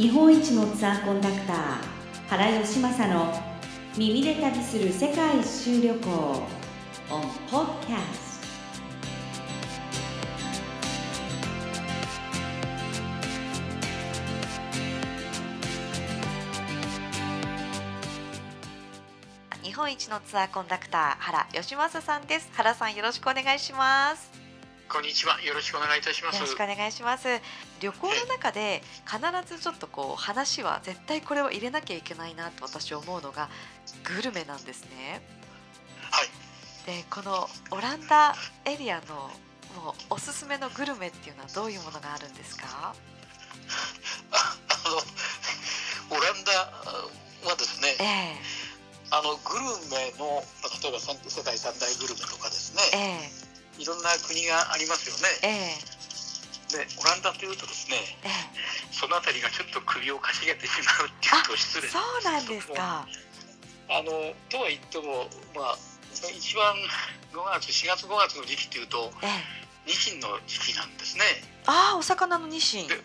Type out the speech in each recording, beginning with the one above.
日本一のツアーコンダクター原義正の耳で旅する世界一周旅行 on podcast 日本一のツアーコンダクター原義正さんです。原さんよろしくお願いします。こんにちは。よろしくお願いいたします。よろしくお願いします旅行の中で必ずちょっとこう話は絶対これを入れなきゃいけないなと私思うのがグルメなんですねはい。でこのオランダエリアのもうおすすめのグルメっていうのはどういうものがあるんですか？あ あのオランダはですね、ええあのグルメのまあ例えば三世界三大グルメとかですえね、えいろんな国がありますよね。ええ。で、オランダというとですね、ええ。そのあたりがちょっと首をかしげてしまうっていうと失礼そうなんですか。あのとは言っても、まあ一番5月4月5月の時期っていうとええ。ニシンの時期なんですね。ああお魚のニシン。で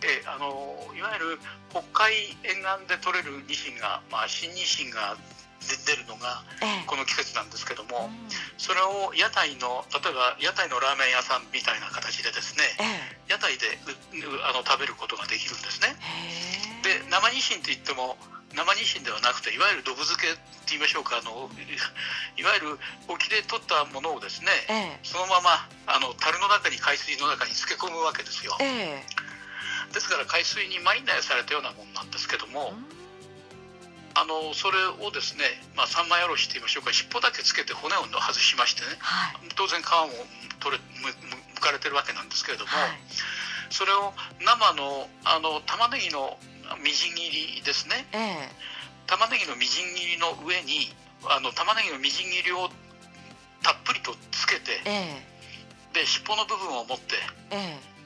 であのいわゆる北海沿岸で取れるニシンが、まあ、新ニシンが出出るのがええ。この季節なんですけども、うん。それを屋台の例えば屋台のラーメン屋さんみたいな形でですねえ屋台であの食べることができるんですね。で生ニシンって言っても生ニシンではなくていわゆるドブ漬けって言いましょうかあのいわゆる沖で取ったものをですねええ。そのままあの樽の中に海水の中に漬け込むわけですよ。えですから海水にマリネされたようなもんなんですけどえも、うんあのそれをですね、まあ、三枚おろしと言いましょうか。尻尾だけつけて骨を外しましてね。はい。当然皮も取れむむ剥かれてるわけなんですけれども、はい。それを生のあの玉ねぎのみじん切りですね。ええ。玉ねぎのみじん切りの上にあの玉ねぎのみじん切りをたっぷりとつけてえで尻尾の部分を持ってええ。え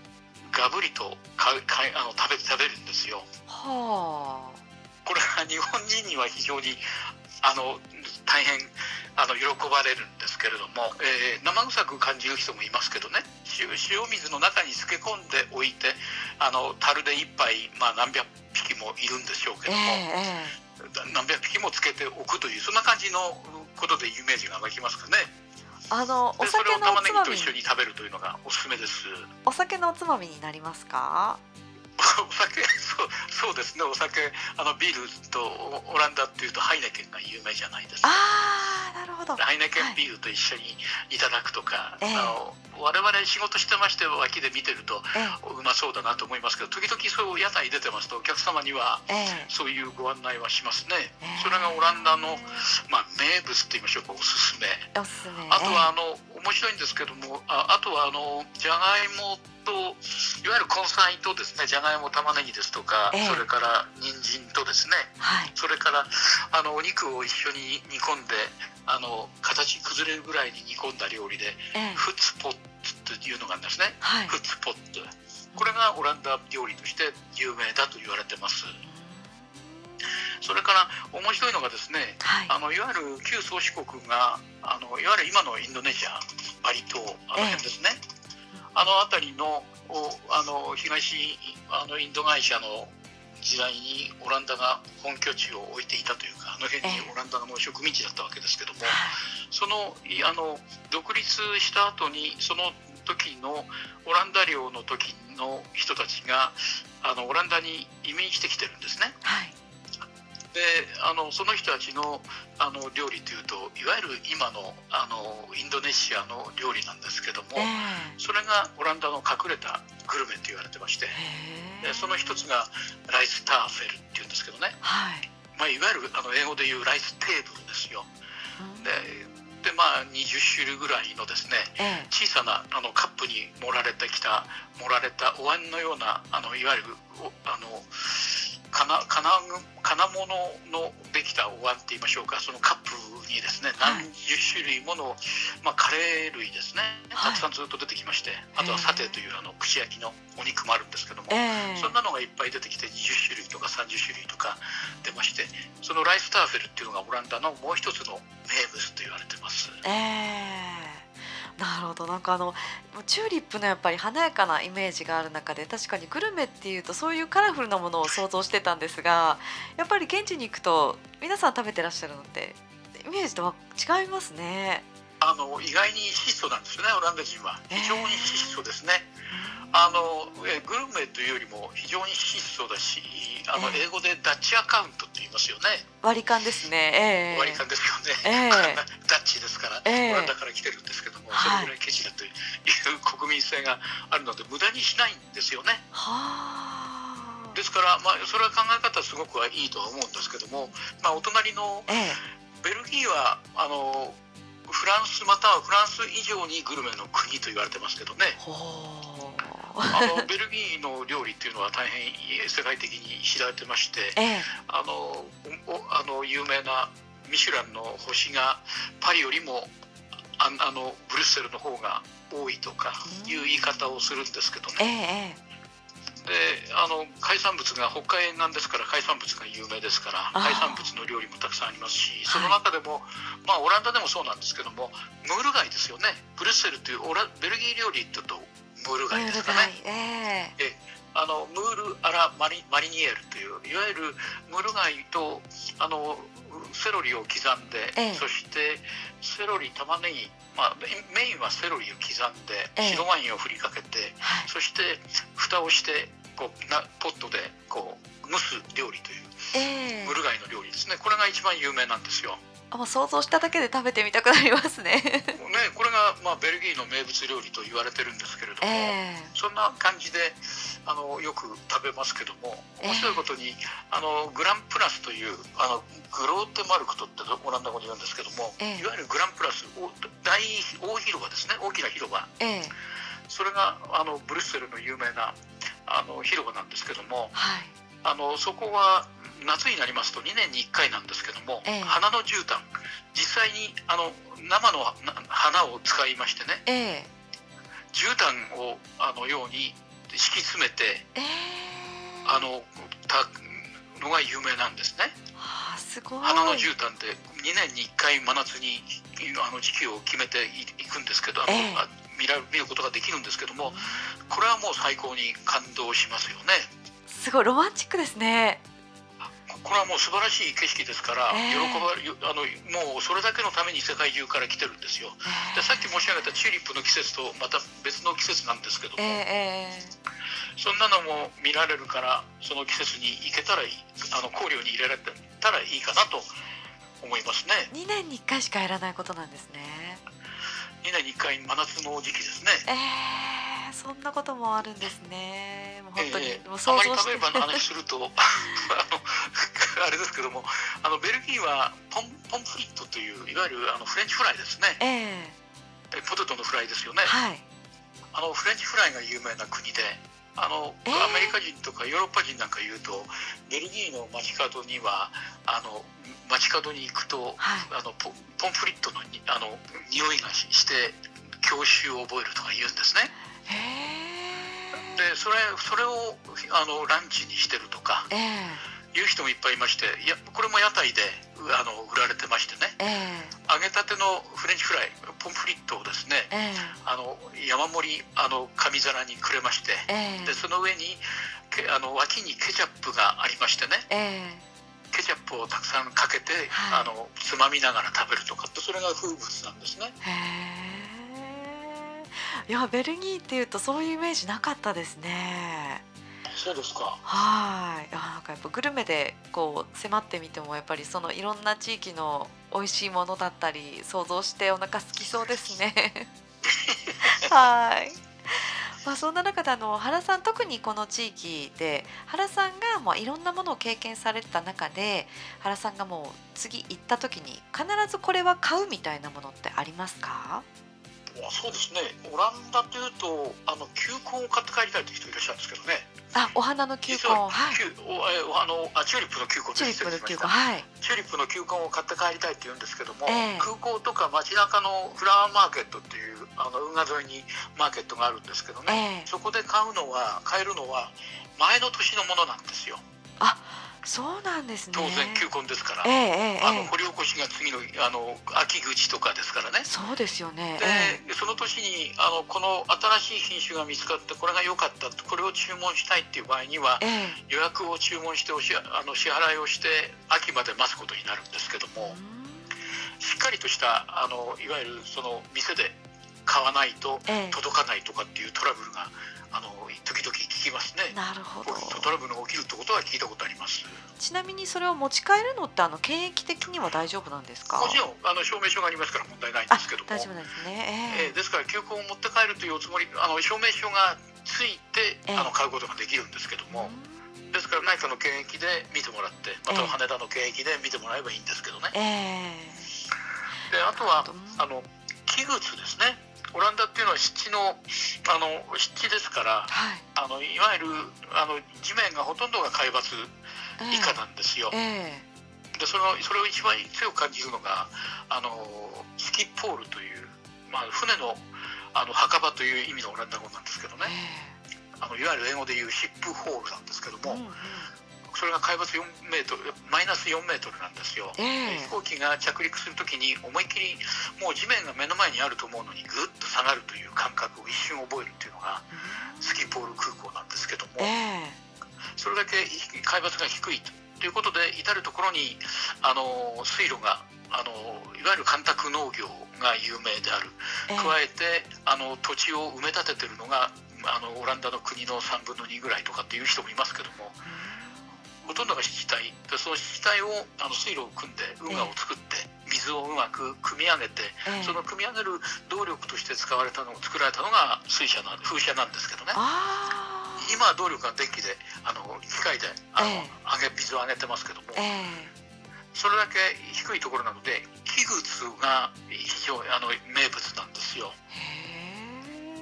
ガブリとかかあの食べ食べるんですよ。はあこれは日本人には非常にあの大変あの喜ばれるんですけれども、えー生臭く感じる人もいますけどね。塩塩水の中に漬け込んでおいてあの樽で一杯、まあ、何百匹もいるんでしょうけえども、ええ何百匹もつけておくというそんな感じのことでイメージが湧きますかね。えあのおでそれ酒を玉ねぎのおつまみと一緒に食べるというのがおすすめです。お酒のおつまみになりますか？お酒そうそうですね。お酒あのビールとオランダっていうとハイネケンが有名じゃないですか。ああなるほど。ハイネケンビールと一緒にいただくとか、ええ。あの我々仕事してまして脇で見てるとえうまそうだなと思いますけど時々そう屋台出てますとお客様にはええ。そういうご案内はしますね、ええ。それがオランダの、まあ、名物と言いましょうかおすすめ。おすすめ。あとはあの面白いんですけどもああとはあのじゃがいもといわゆる根菜とですねじゃがいも玉ねぎですとか、ええ。それから人参とですね。はい。それからあのお肉を一緒に煮込んであの形崩れるぐらいに煮込んだ料理でええ。フッツポッツというのがあるんですね。はい。フッツポッツこれがオランダ料理として有名だと言われてますそれから面白いのがですねはい。あのいわゆる旧宗主国があのいわゆる今のインドネシアバリ島あの辺ですね、あの辺りのおあの東あのインド会社の時代にオランダが本拠地を置いていたというかあの辺にええ。オランダの植民地だったわけですけども、はい。そのいあの独立した後にその時のオランダ領の時の人たちがあのオランダに移民してきてるんですね。はいであのその人たちのあの料理というといわゆる今のあのインドネシアの料理なんですけども、えそれがオランダの隠れたグルメと言われてましてえへえ。でその一つがライスターフェルっていうんですけどね、はい。まあ、いわゆるあの英語で言うライステーブルですよ。うん。ででまあ20種類ぐらいのですねええ。小さなあのカップに盛られてきた盛られたお椀のようなあのいわゆるおあの金金金物のできたお椀って言いましょうか。そのカップにですねはい。何十種類もの、まあ、カレー類ですね。はい。たくさんずっと出てきまして、あとはサテというあの串焼きのお肉もあるんですけども、ええ。そんなのがいっぱい出てきて20種類とか30種類とか出ましてそのライスターフェルっていうのがオランダのもう一つの名物と言われてます。ええなるほど。なんかあのチューリップのやっぱり華やかなイメージがある中で確かにグルメっていうとそういうカラフルなものを想像してたんですがやっぱり現地に行くと皆さん食べてらっしゃるのってイメージとは違いますね。あの意外に質素なんですよねオランダ人は。非常に質素ですね、あのえグルメというよりも非常に質素だしあの、ええ。英語でダッチアカウントって言いますよね。割り勘ですね。ええ。割り勘ですよね、ええ。ダッチですから、ええ。オランダから来てるんですけども、はい。それぐらいケチだという国民性があるので無駄にしないんですよね。はあ。ですから、まあ、それは考え方すごくはいいとは思うんですけども、まあ、お隣のええ。ベルギーはあのフランスまたはフランス以上にグルメの国と言われてますけどね。あのベルギーの料理っていうのは大変世界的に知られてましてええ。あのおあの有名なミシュランの星がパリよりもああのブルッセルの方が多いとかいう言い方をするんですけどえねええ。であの海産物が北海沿岸ですから海産物が有名ですから海産物の料理もたくさんありますしい。その中でも、まあオランダでもそうなんですけどもムール貝ですよね。ブルッセルというオラベルギー料理って言うとムール貝ですかね。貝えあのムール・アラマリ・マリニエルといういわゆるムール貝とあのセロリを刻んで、ええ。そしてセロリ玉ねぎ、まあ、メメインはセロリを刻んで、ええ。白ワインを振りかけてえはい。そして蓋をしてこうなポットでこう蒸す料理というええ。ムール貝の料理ですね。これが一番有名なんですよ。あもう想像しただけで食べてみたくなりますね。ね、これが、まあ、ベルギーの名物料理と言われてるんですけれども、ええ。そんな感じであのよく食べますけども面白いことに、あのグランプラスというあのグローテマルクトってオランダ語で言うんですけども、ええ。いわゆるグランプラスお大大広場ですね。大きな広場。ええ。それがあのブルッセルの有名なあの広場なんですけどもはい。あのそこは夏になりますと2年に1回なんですけども、ええ。花の絨毯。実際にあの生のな花を使いましてねええ。絨毯をあのように敷き詰めてええ。あのたのが有名なんですね。はあすごい。花の絨毯で2年に1回真夏にあの時期を決めていいくんですけどあの、ええ。あ見ら見ることができるんですけどもこれはもう最高に感動しますよねすごいロマンチックですね。これはもう素晴らしい景色ですから、ええ。喜ばれあのもうそれだけのために世界中から来てるんですよ。えでさっき申し上げたチューリップの季節とまた別の季節なんですけども、えええそんなのも見られるからその季節に行けたらいいあの考慮に入れられたらいいかなと思いますね。二年に一回しかやらないことなんですね。2年に1回真夏の時期ですね。ええそんなこともあるんですね。もう本当に、ええもうあまり想像して例えばの話すると あのあれですけどもあのベルギーはポンポンフリットといういわゆるあのフレンチフライですねええポテトのフライですよねえはい。あのフレンチフライが有名な国であの、えーアメリカ人とかヨーロッパ人なんか言うとベルギーの街角にはあの街角に行くとはい。あのポポンフリットのにあの匂いがしして郷愁を覚えるとか言うんですね。でそれそれをあのランチにしてるとかええ。いう人もいっぱいいましていやこれも屋台でうあの売られてましてね。え揚げたてのフレンチフライポンフリットをですねええ。あの山盛りあの紙皿にくれましてええ。でその上にけあの脇にケチャップがありましてね。ええ。ケチャップをたくさんかけて、はい。あのつまみながら食べるとかってそれが風物なんですね。いやベルギーっていうとそういうイメージなかったですね。そうですかはい。なんかやっぱグルメでこう迫ってみてもやっぱりそのいろんな地域の美味しいものだったり想像してお腹空きそうですね。はい。まあそんな中であの原さん特にこの地域で原さんがまあいろんなものを経験されてた中で原さんがもう次行った時に必ずこれは買うみたいなものってありますか？あそうですね。オランダというとあの球根を買って帰りたいという人いらっしゃるんですけどね。あお花の球根実ははい。球おえあのあチューリップの球根チューリップの球根。はい。チューリップの球根を買って帰りたいって言うんですけども、ええ。空港とか街中のフラワーマーケットっていうあの運河沿いにマーケットがあるんですけどね、ええ。そこで買うのは買えるのは前の年のものなんですよそうなんですね。当然球根ですから、ええええあのええ掘り起こしが次のあの秋口とかですからね。そうですよね。でえその年にあのこの新しい品種が見つかってこれが良かったこれを注文したいっていう場合にはええ。予約を注文しておしあの支払いをして秋まで待つことになるんですけどえもしっかりとしたあのいわゆるその店で買わないとええ。届かないとかっていうトラブルがあの時々聞きますね。なるほど。トラブルが起きるってことは聞いたことあります。ちなみにそれを持ち帰るのってあの検疫的には大丈夫なんですか？もちろんあの証明書がありますから問題ないんですけども。大丈夫なんですえねえーですから休校を持って帰るというおつもりあの証明書がついてええ。あの買うことができるんですけどえも、ですから何かの検疫で見てもらってまたは羽田の検疫で見てもらえばいいんですけどね、ええ。であとはうん。あの器物ですねオランダっていうのは湿地のあの湿地ですからはい。あのいわゆるあの地面がほとんどが海抜ええ以下なんですよ、えでそれをそれを一番強く感じるのがあのスキッポールという、まあ、船のあの墓場という意味のオランダ語なんですけどえね、あのいわゆる英語でいうシップホールなんですけども、うんうんそれが海抜4メートルマイナス4メートルなんですよ、ええ。飛行機が着陸するときに思いっきりもう地面が目の前にあると思うのにぐっと下がるという感覚を一瞬覚えるっていうのがスキッポール空港なんですけども、ええ。それだけ海抜が低いということで至る所にあの水路があのいわゆる干拓農業が有名である。ええ。加えてあの土地を埋め立ててるのがあのオランダの国の3分の2ぐらいとかっていう人もいますけどもほとんどが湿地帯でその湿地帯をあの水路を組んで運河を作って水をうまく組み上げてええ。その組み上げる動力として使われたの作られたのが水車なん風車なんですけどね。今は動力が電気であの機械であの、ええ。上げ水を上げてますけどもえそれだけ低いところなので器物が非常にあの名物なんですよ。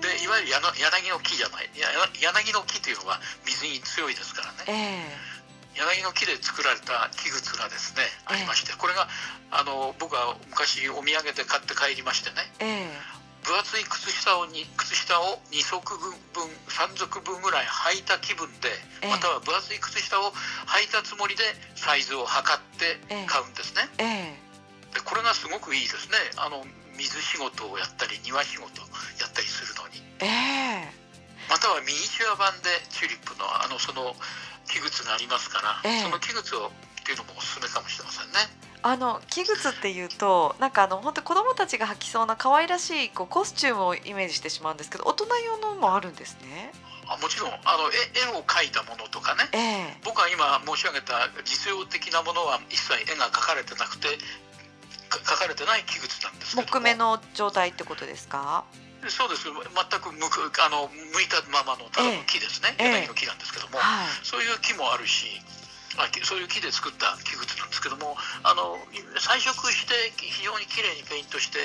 でいわゆる柳柳の木じゃない。や柳の木というのは水に強いですからね。え柳の木で作られた器物がですね。ありましてこれがあの僕は昔お土産で買って帰りましてね。ええ。分厚い靴下をに靴下を2足分3足分ぐらい履いた気分でええ。または分厚い靴下を履いたつもりでサイズを測って買うんですね。ええ。でこれがすごくいいですね。あの水仕事をやったり庭仕事をやったりするのに。ええ。またはミニチュア版でチューリップのあのその器物がありますから、ええその器物をっていうのもおすすめかもしれませんね。あの器物っていうとなんかあの本当子供たちが履きそうな可愛らしいこうコスチュームをイメージしてしまうんですけど大人用のもあるんですね。あもちろんあの絵絵を描いたものとかねええ僕は今申し上げた実用的なものは一切絵が描かれてなくてか描かれてない器物なんですけども木目の状態ってことですか。そうです。全くむくあの向いたままのただの木ですね、ええ。柳の木なんですけども、はい。そういう木もあるしあきそういう木で作った器物なんですけどもあの彩色して非常に綺麗にペイントして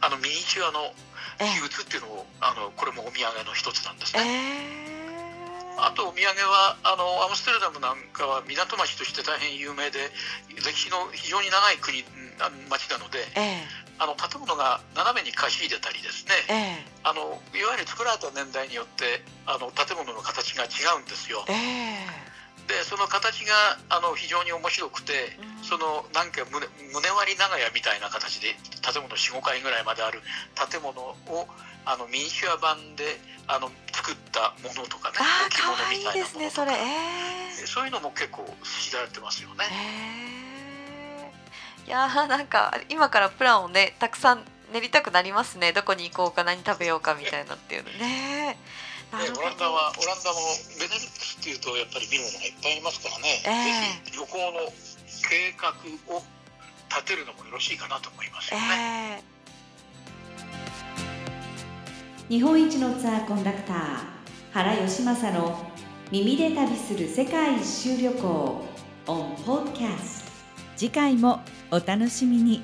あのミニチュアのえ器物っていうのをあのこれもお土産の一つなんですえね。えあとお土産はあのアムステルダムなんかは港町として大変有名で歴史の非常に長い国町なのでえあの建物が斜めに貸し入れたりですねええあのいわゆる作られた年代によってあの建物の形が違うんですよえ。えでその形があの非常に面白くてうんそのなんか胸胸割り長屋みたいな形で建物45階ぐらいまである建物をあのミニチュア版であの作ったものとかね置物みたいな。ものとかええそういうのも結構知られてますよね。ええいやーなんか今からプランをねたくさん練りたくなりますね。どこに行こうか何食べようかみたいなっていうのね。オランダはオランダもベネルックスっていうとやっぱり見るものがいっぱいありますからね、ええ。ぜひ旅行の計画を立てるのもよろしいかなと思いますよね。ええ。日本一のツアーコンダクター原義正の耳で旅する世界一周旅行 on podcast 次回もお楽しみに。